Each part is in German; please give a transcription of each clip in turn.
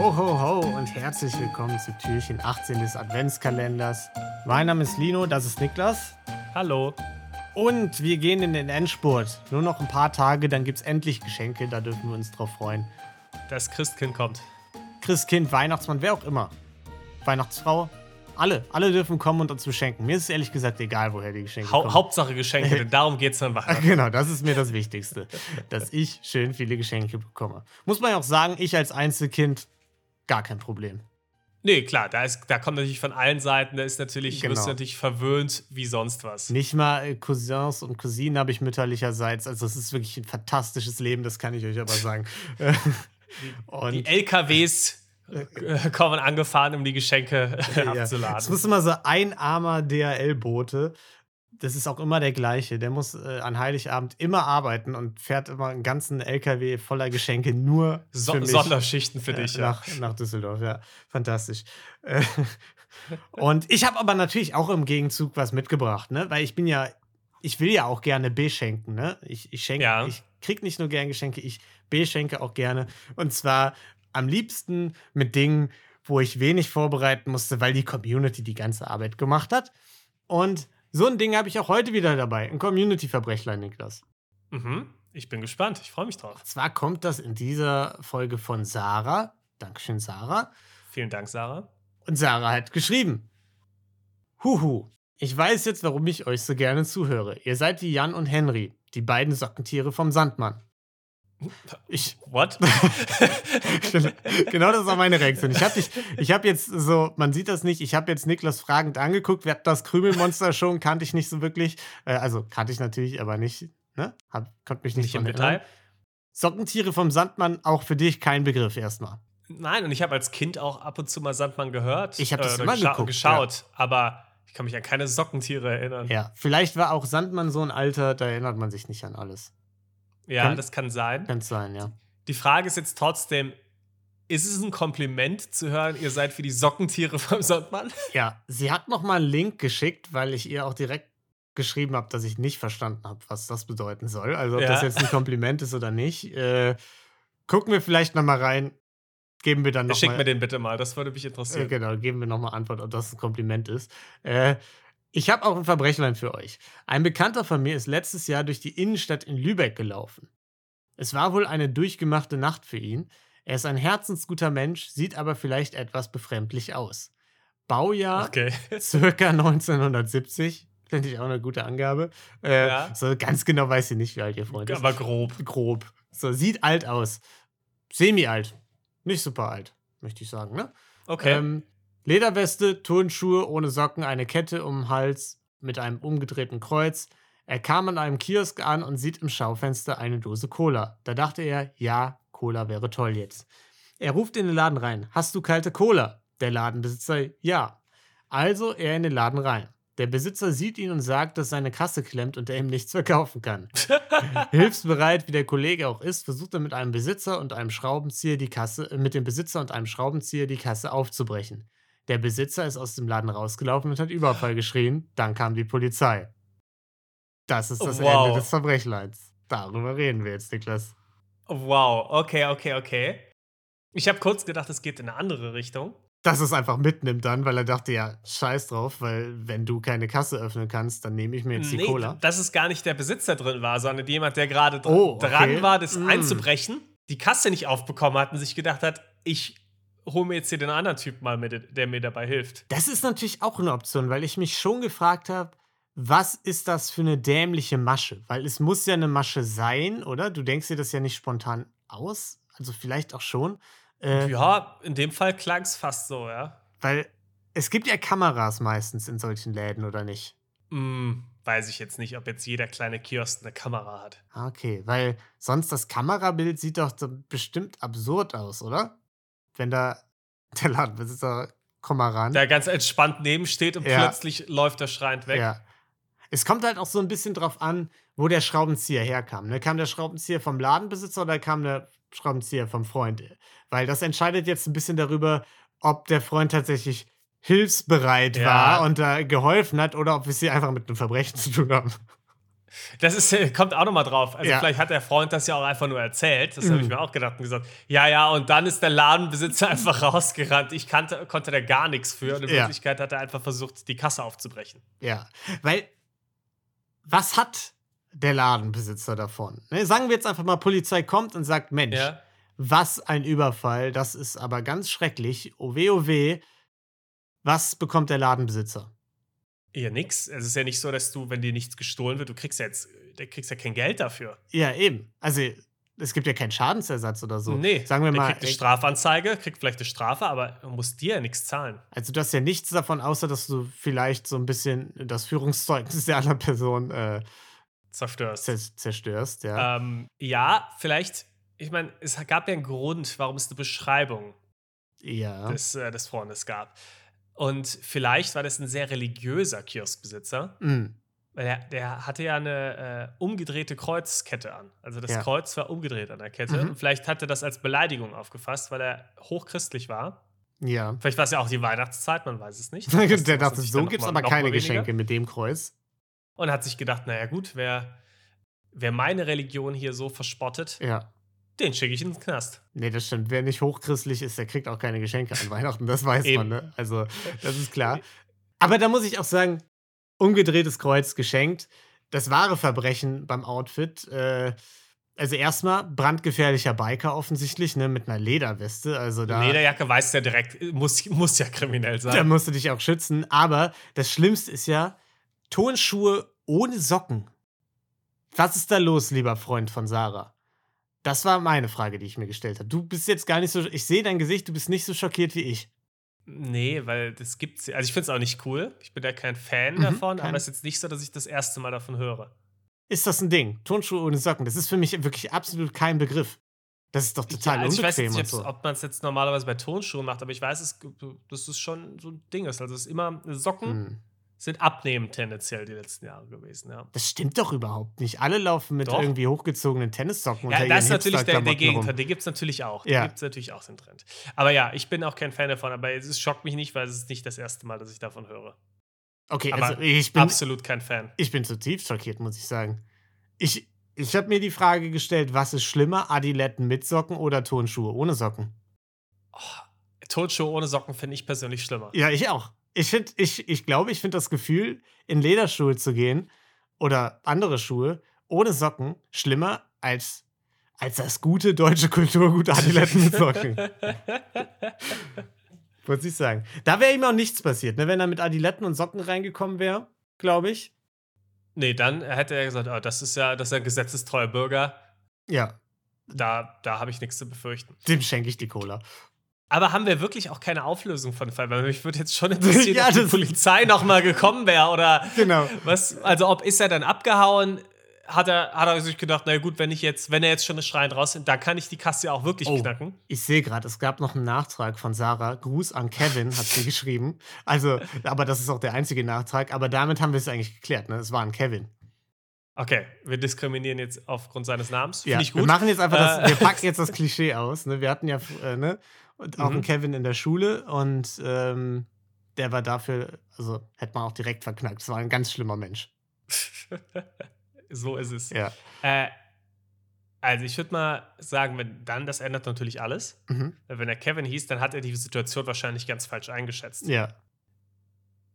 Ho, ho, ho und herzlich willkommen zu Türchen 18 des Adventskalenders. Mein Name ist Lino, das ist Niklas. Hallo. Und wir gehen in den Endspurt. Nur noch ein paar Tage, dann gibt es endlich Geschenke, da dürfen wir uns drauf freuen. Das Christkind kommt. Christkind, Weihnachtsmann, wer auch immer. Weihnachtsfrau, alle, alle dürfen kommen und uns beschenken. Mir ist es ehrlich gesagt egal, woher die Geschenke Hau kommen. Hauptsache Geschenke, denn darum geht es dann weiter. Genau, das ist mir das Wichtigste, dass ich schön viele Geschenke bekomme. Muss man ja auch sagen, ich als Einzelkind gar kein Problem. Nee, klar, da, ist, da kommt natürlich von allen Seiten, da ist natürlich, Genau. wirst du natürlich verwöhnt wie sonst was. Nicht mal äh, Cousins und Cousinen habe ich mütterlicherseits. Also es ist wirklich ein fantastisches Leben, das kann ich euch aber sagen. Äh, Die und LKWs äh, kommen angefahren, um die Geschenke ja, es abzuladen. muss immer so ein armer DHL-Bote. Das ist auch immer der gleiche. Der muss äh, an Heiligabend immer arbeiten und fährt immer einen ganzen LKW voller Geschenke nur So für mich. Sonderschichten für äh, dich, ja. nach, nach Düsseldorf, ja. Fantastisch. Äh, Und ich habe aber natürlich auch im Gegenzug was mitgebracht, ne? Weil ich bin ja, ich will ja auch gerne beschenken, ne? Ich, ich schenke, Ja. ich krieg nicht nur gern Geschenke, ich beschenke auch gerne. Und zwar am liebsten mit Dingen, wo ich wenig vorbereiten musste, weil die Community die ganze Arbeit gemacht hat. Und so ein Ding habe ich auch heute wieder dabei. Ein Community-Verbrechlein, Niklas. Mhm. Ich bin gespannt, ich freue mich drauf. Zwar kommt das in dieser Folge von Sarah. Dankeschön, Sarah. Vielen Dank, Sarah. Und Sarah hat geschrieben: Huhu, ich weiß jetzt, warum ich euch so gerne zuhöre. Ihr seid wie Jan und Henry, die beiden Sockentiere vom Sandmann. Ich, What? genau das war meine Reaktion. Ich habe dich, ich habe jetzt so, man sieht das nicht, ich habe jetzt Niklas fragend angeguckt. Wir hatten das Krümelmonster schon, kannte ich nicht so wirklich. Äh, also kannte ich natürlich, aber nicht, ne? Hab, konnte mich nicht, Nicht im. Detail. Sockentiere vom Sandmann, auch für dich kein Begriff erstmal. Nein, und ich habe als Kind auch ab und zu mal Sandmann gehört. Ich hab das oder immer gescha geguckt, geschaut, aber ich kann mich an keine Sockentiere erinnern. Ja, vielleicht war auch Sandmann so ein Alter, da erinnert man sich nicht an alles. Ja, Kann- das kann sein. Könnte sein, ja. Die Frage ist jetzt trotzdem, ist es ein Kompliment zu hören, ihr seid wie die Sockentiere vom Sandmann? Ja, sie hat noch mal einen Link geschickt, weil ich ihr auch direkt geschrieben habe, dass ich nicht verstanden habe, was das bedeuten soll. Also ob Ja. das jetzt ein Kompliment ist oder nicht. Äh, gucken wir vielleicht noch mal rein. Geben wir dann noch Schick mal, mir den bitte mal, das würde mich äh, interessieren. genau, geben wir noch mal Antwort, ob das ein Kompliment ist. Äh, ich habe auch ein Verbrechlein für euch. Ein Bekannter von mir ist letztes Jahr durch die Innenstadt in Lübeck gelaufen. Es war wohl eine durchgemachte Nacht für ihn. Er ist ein herzensguter Mensch, sieht aber vielleicht etwas befremdlich aus. Baujahr Okay. circa 1970. Finde ich auch eine gute Angabe. Äh, Ja. So ganz genau weiß sie nicht, wie alt ihr Freund ist. Aber grob. grob. So, sieht alt aus. Semi-alt. Nicht super alt, möchte ich sagen, ne? Okay. Ähm, Lederweste, Turnschuhe ohne Socken, eine Kette um den Hals mit einem umgedrehten Kreuz. Er kam an einem Kiosk an und sieht im Schaufenster eine Dose Cola. Da dachte er, ja, Cola wäre toll jetzt. Er ruft in den Laden rein. Hast du kalte Cola? Der Ladenbesitzer, ja. Also er in den Laden rein. Der Besitzer sieht ihn und sagt, dass seine Kasse klemmt und er ihm nichts verkaufen kann. Hilfsbereit, wie der Kollege auch ist, versucht er mit einem Besitzer und einem Schraubenzieher die Kasse, mit dem Besitzer und einem Schraubenzieher die Kasse aufzubrechen. Der Besitzer ist aus dem Laden rausgelaufen und hat Überfall geschrien. Dann kam die Polizei. Das ist das Wow. Ende des Verbrechleins. Darüber reden wir jetzt, Niklas. wow, okay, okay, okay. Ich habe kurz gedacht, es geht in eine andere Richtung. Dass es einfach mitnimmt dann, weil er dachte, ja, scheiß drauf, weil wenn du keine Kasse öffnen kannst, dann nehme ich mir jetzt die Nee, Cola. dass es gar nicht der Besitzer drin war, sondern jemand, der gerade dr Oh, okay. dran war, das Mm. einzubrechen, die Kasse nicht aufbekommen hat und sich gedacht hat, ich hole mir jetzt hier den anderen Typ mal mit, der mir dabei hilft. Das ist natürlich auch eine Option, weil ich mich schon gefragt habe, was ist das für eine dämliche Masche? Weil es muss ja eine Masche sein, oder? Du denkst dir das ja nicht spontan aus. Also vielleicht auch schon. Äh, Ja, in dem Fall klang es fast so, ja. Weil es gibt ja Kameras meistens in solchen Läden, oder nicht? Hm, weiß ich jetzt nicht, ob jetzt jeder kleine Kiosk eine Kamera hat. Ah, Okay, weil sonst das Kamerabild sieht doch bestimmt absurd aus, oder? Wenn da der Ladenbesitzer, komm mal ran. Der ganz entspannt neben steht und Ja. plötzlich läuft er schreiend weg. Ja. Es kommt halt auch so ein bisschen drauf an, wo der Schraubenzieher herkam. Ne? Kam der Schraubenzieher vom Ladenbesitzer oder kam der Schraubenzieher vom Freund? Weil das entscheidet jetzt ein bisschen darüber, ob der Freund tatsächlich hilfsbereit Ja. war und da geholfen hat oder ob wir es hier einfach mit einem Verbrechen zu tun haben. Das ist, äh, kommt auch nochmal drauf. Also Ja. vielleicht hat der Freund das ja auch einfach nur erzählt. Das habe ich Mhm. mir auch gedacht und gesagt. Ja, ja, und dann ist der Ladenbesitzer einfach rausgerannt. Ich kannte, konnte da gar nichts für. Und in Ja. Wirklichkeit hat er einfach versucht, die Kasse aufzubrechen. Ja, weil was hat der Ladenbesitzer davon? Ne, sagen wir jetzt einfach mal, Polizei kommt und sagt, Mensch, Ja. was ein Überfall, das ist aber ganz schrecklich. Oh weh, oh. Was bekommt der Ladenbesitzer? Ja, nix. Es ist ja nicht so, dass du, wenn dir nichts gestohlen wird, du kriegst ja jetzt, du kriegst ja kein Geld dafür. Ja, eben. Also, es gibt ja keinen Schadensersatz oder so. nee, Sagen wir der mal, kriegt eine Strafanzeige, kriegt vielleicht eine Strafe, aber er muss dir ja nichts zahlen. also du hast ja nichts davon, außer dass du vielleicht so ein bisschen das Führungszeugnis der anderen Person äh, Zerstörst. zer- zerstörst, ja. Ähm, ja, vielleicht, ich meine, es gab ja einen Grund, warum es eine Beschreibung ja. des, äh, des Freundes gab. Und vielleicht war das ein sehr religiöser Kioskbesitzer, Mm, weil er, der hatte ja eine äh, umgedrehte Kreuzkette an. Also das Ja. Kreuz war umgedreht an der Kette. Mhm. Und vielleicht hat er das als Beleidigung aufgefasst, weil er hochchristlich war. ja. Vielleicht war es ja auch die Weihnachtszeit, man weiß es nicht. der dachte, so noch mal- aber keine. Geschenke mit dem Kreuz. Und hat sich gedacht, naja gut, wer, wer meine Religion hier so verspottet, Ja. Den schicke ich in den Knast. Nee, das stimmt. Wer nicht hochchristlich ist, der kriegt auch keine Geschenke an Weihnachten. Das weiß man, ne? Also, das ist klar. Aber da muss ich auch sagen, umgedrehtes Kreuz geschenkt. Das wahre Verbrechen beim Outfit. Äh, also erstmal brandgefährlicher Biker offensichtlich, ne, mit einer Lederweste. Also da, Lederjacke weiß ja direkt, muss, muss ja kriminell sein. da musst du dich auch schützen. Aber das Schlimmste ist ja Turnschuhe ohne Socken. Was ist da los, lieber Freund von Sarah? Das war meine Frage, die ich mir gestellt habe. Du bist jetzt gar nicht so. Ich sehe dein Gesicht, du bist nicht so schockiert wie ich. Nee, weil das gibt's. Also ich finde es auch nicht cool. Ich bin da kein Fan Mhm, davon, kein- aber es ist jetzt nicht so, dass ich das erste Mal davon höre. Ist das ein Ding? Turnschuhe ohne Socken. Das ist für mich wirklich absolut kein Begriff. Das ist doch total ja, also ich weiß nicht, so. ob man es jetzt normalerweise bei Tonschuhen macht, aber ich weiß, es, dass es schon so ein Ding ist. Also es ist immer, Socken Hm. Sind abnehmend tendenziell die letzten Jahre gewesen, ja. Das stimmt doch überhaupt nicht. Alle laufen mit Doch. irgendwie hochgezogenen Tennissocken Ja, unter das ist natürlich der, der rum. Den gibt es natürlich auch. Ja. Den gibt es natürlich auch den Trend. Aber ja, ich bin auch kein Fan davon, aber es schockt mich nicht, weil es ist nicht das erste Mal, dass ich davon höre. Okay, Aber also ich bin, Absolut kein Fan. ich bin zutiefst schockiert, muss ich sagen. Ich, ich habe mir die Frage gestellt, was ist schlimmer, Adiletten mit Socken oder Turnschuhe ohne Socken? Oh, Turnschuhe ohne Socken finde ich persönlich schlimmer. Ja, ich auch. Ich finde, ich, ich glaube, ich finde das Gefühl, in Lederschuhe zu gehen oder andere Schuhe ohne Socken schlimmer als, als das gute deutsche Kulturgut Adiletten mit Socken. Muss ich sagen. Da wäre ihm auch nichts passiert, ne? wenn er mit Adiletten und Socken reingekommen wäre, glaube ich. nee, dann hätte er gesagt, oh, das ist ja, das ist ein gesetzestreuer Bürger. Ja, Da, da habe ich nichts zu befürchten. dem schenke ich die Cola. Aber haben wir wirklich auch keine Auflösung von Fall? Weil mich würde jetzt schon interessieren, Ja, ob die das- Polizei noch mal gekommen wäre oder Genau. was. Also ob ist er dann abgehauen? Hat er, hat er sich gedacht, na gut, wenn ich jetzt, wenn er jetzt schon eine schreiend raus sind, da kann ich die Kasse ja auch wirklich Oh. knacken. Ich sehe gerade, es gab noch einen Nachtrag von Sarah. Gruß an Kevin, hat sie geschrieben. Also, aber das ist auch der einzige Nachtrag. Aber damit haben wir es eigentlich geklärt, ne? Es war ein Kevin. Okay, wir diskriminieren jetzt aufgrund seines Namens. Finde Ja, ich wir gut. machen jetzt einfach Äh, das, wir packen jetzt das Klischee aus. Ne? Wir hatten ja äh, ne? Und auch Mhm. einen Kevin in der Schule und ähm, der war dafür, also hätte man auch direkt verknackt. Es war ein ganz schlimmer Mensch. so ist es. Ja. Äh, also ich würde mal sagen, wenn dann, das ändert natürlich alles. Mhm. Wenn er Kevin hieß, dann hat er die Situation wahrscheinlich ganz falsch eingeschätzt. Ja.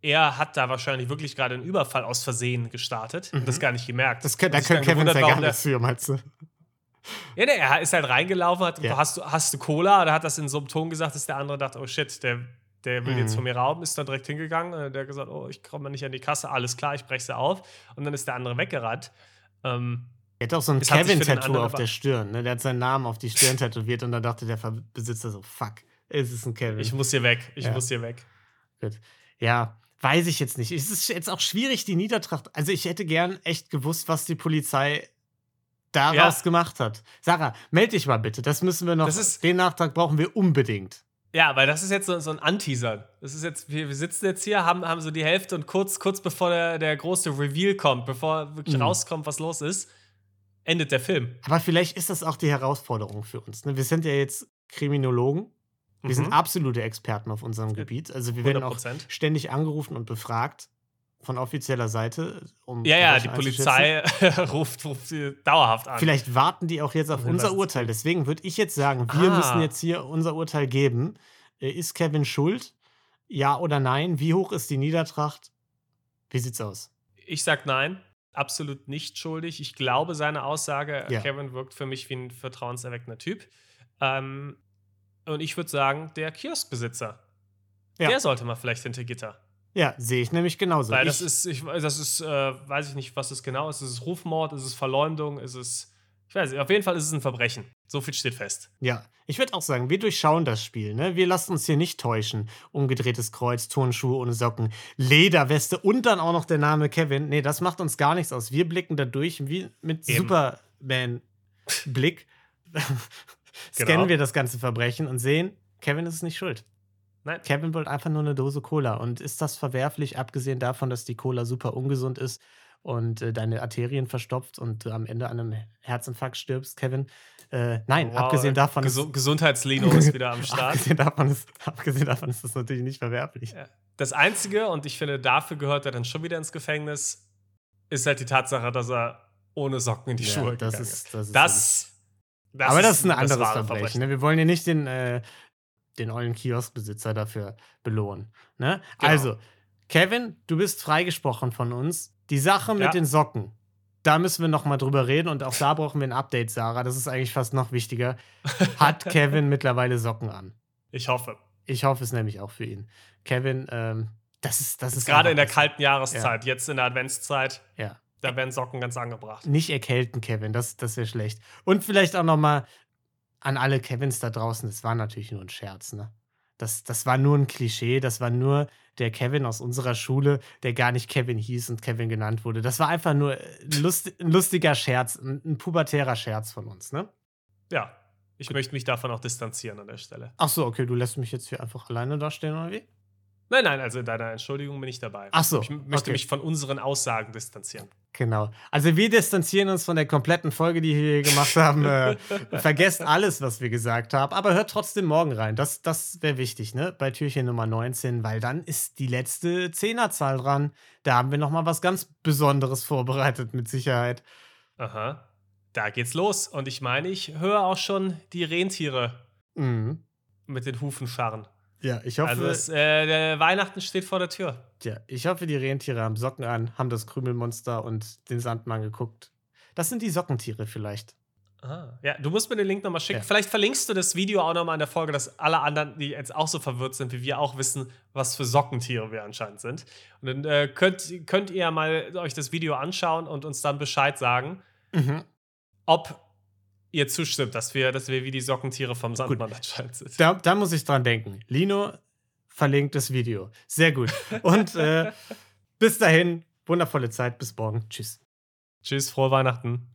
Er hat da wahrscheinlich wirklich gerade einen Überfall aus Versehen gestartet Mhm. und das gar nicht gemerkt. Das, da können Kevin ja gar nichts für, meinst du? Ja, nee, er ist halt reingelaufen, hat, Ja. hast, du, hast du Cola? Oder hat das in so einem Ton gesagt, dass der andere dachte, oh shit, der, der will Mhm. jetzt von mir rauben, ist dann direkt hingegangen. äh, Der hat gesagt, oh, ich komme nicht an die Kasse, alles klar, ich breche sie auf. Und dann ist der andere weggerannt. Ähm, Er hat auch so ein Kevin-Tattoo auf der Stirn. Ne? Der hat seinen Namen auf die Stirn tätowiert und dann dachte der Besitzer so, fuck, es ist ein Kevin. ich muss hier weg, ich Ja. muss hier weg. Gut. Ja, weiß ich jetzt nicht. Es ist jetzt auch schwierig, die Niedertracht. Also, ich hätte gern echt gewusst, was die Polizei daraus Ja. gemacht hat. Sarah, melde dich mal bitte. Das müssen wir noch. Das ist- den Nachtrag brauchen wir unbedingt. Ja, weil das ist jetzt so, so ein Anteaser. Das ist jetzt, wir, wir sitzen jetzt hier, haben, haben so die Hälfte und kurz, kurz bevor der, der große Reveal kommt, bevor wirklich Mhm. rauskommt, was los ist, endet der Film. Aber vielleicht ist das auch die Herausforderung für uns. Ne? Wir sind ja jetzt Kriminologen. Wir sind Mhm. absolute Experten auf unserem Gebiet. Also, wir werden auch 100%. ständig angerufen und befragt von offizieller Seite. Um Ja, ja, die Polizei ruft, ruft sie dauerhaft an. Vielleicht warten die auch jetzt auf unser Urteil. Deswegen würde ich jetzt sagen, wir Ah. müssen jetzt hier unser Urteil geben. Äh, Ist Kevin schuld? Ja oder nein? Wie hoch ist die Niedertracht? Wie sieht's aus? Ich sag nein, absolut nicht schuldig. Ich glaube seine Aussage, Ja. Kevin wirkt für mich wie ein vertrauenserweckender Typ. Ähm, und ich würde sagen, der Kioskbesitzer, Ja. der sollte mal vielleicht hinter Gitter. Ja, sehe ich nämlich genauso. Weil ich, das ist, ich, das ist, äh, weiß ich nicht, was es genau ist. Ist es Rufmord? Ist es Verleumdung? Ist es, ich weiß nicht, auf jeden Fall ist es ein Verbrechen. So viel steht fest. Ja, ich würde auch sagen, wir durchschauen das Spiel. Ne? Wir lassen uns hier nicht täuschen. Umgedrehtes Kreuz, Turnschuhe ohne Socken, Lederweste und dann auch noch der Name Kevin. Nee, das macht uns gar nichts aus. Wir blicken da durch wie mit. Superman-Blick. Scannen Genau. wir das ganze Verbrechen und sehen, Kevin ist nicht schuld. Nein. Kevin wollte einfach nur eine Dose Cola. Und ist das verwerflich, abgesehen davon, dass die Cola super ungesund ist und äh, deine Arterien verstopft und du am Ende an einem Herzinfarkt stirbst, Kevin? Äh, nein, Wow, abgesehen davon Gesu ist Gesundheitslino ist wieder am Start. Abgesehen davon, ist, abgesehen davon ist das natürlich nicht verwerflich. Ja. Das Einzige, und ich finde, dafür gehört er dann schon wieder ins Gefängnis, ist halt die Tatsache, dass er ohne Socken in die Ja, Schuhe das gegangen ist, das ist Das, das aber das ist ein anderes wahre Verbrechen. Ne? Wir wollen ja nicht den, äh, den ollen Kioskbesitzer dafür belohnen. Ne? Genau. Also, Kevin, du bist freigesprochen von uns. Die Sache mit Ja. den Socken, da müssen wir noch mal drüber reden und auch da brauchen wir ein Update, Sarah. Das ist eigentlich fast noch wichtiger. Hat Kevin mittlerweile Socken an? Ich hoffe. Ich hoffe es nämlich auch für ihn. Kevin, ähm, das ist, das ist Gerade in der kalten Jahreszeit, jetzt in der Adventszeit, Ja. da werden Socken ganz angebracht. Nicht erkälten, Kevin, das, das wäre schlecht. Und vielleicht auch noch mal an alle Kevins da draußen, das war natürlich nur ein Scherz, ne? Das, das war nur ein Klischee, das war nur der Kevin aus unserer Schule, der gar nicht Kevin hieß und Kevin genannt wurde. Das war einfach nur ein, lust, ein lustiger Scherz, ein, ein pubertärer Scherz von uns, ne? Ja, ich möchte mich davon auch distanzieren an der Stelle. Ach so, okay, du lässt mich jetzt hier einfach alleine dastehen, oder wie? Nein, nein, also in deiner Entschuldigung bin ich dabei. Ach so, Ich möchte okay. mich von unseren Aussagen distanzieren. Genau. Also wir distanzieren uns von der kompletten Folge, die wir hier gemacht haben. Äh, vergesst alles, was wir gesagt haben, aber hört trotzdem morgen rein. Das, das wäre wichtig, ne? Bei Türchen Nummer 19, weil dann ist die letzte Zehnerzahl dran. Da haben wir noch mal was ganz Besonderes vorbereitet, mit Sicherheit. Aha. Da geht's los. Und ich meine, ich höre auch schon die Rentiere Mhm. mit den Hufen scharren. Ja, ich hoffe, Also es, äh, der Weihnachten steht vor der Tür. ja, ich hoffe, die Rentiere haben Socken an, haben das Krümelmonster und den Sandmann geguckt. Das sind die Sockentiere vielleicht. Aha. Ja, du musst mir den Link nochmal schicken. Ja. Vielleicht verlinkst du das Video auch nochmal in der Folge, dass alle anderen, die jetzt auch so verwirrt sind wie wir, auch wissen, was für Sockentiere wir anscheinend sind. Und dann äh, könnt, könnt ihr mal euch das Video anschauen und uns dann Bescheid sagen, Mhm. ob ihr zustimmt, dass wir, dass wir wie die Sockentiere vom Sandmann anscheinend sind. Da, da muss ich dran denken. Lino verlinkt das Video. Sehr gut. Und äh, bis dahin, wundervolle Zeit. Bis morgen. Tschüss. Tschüss, frohe Weihnachten.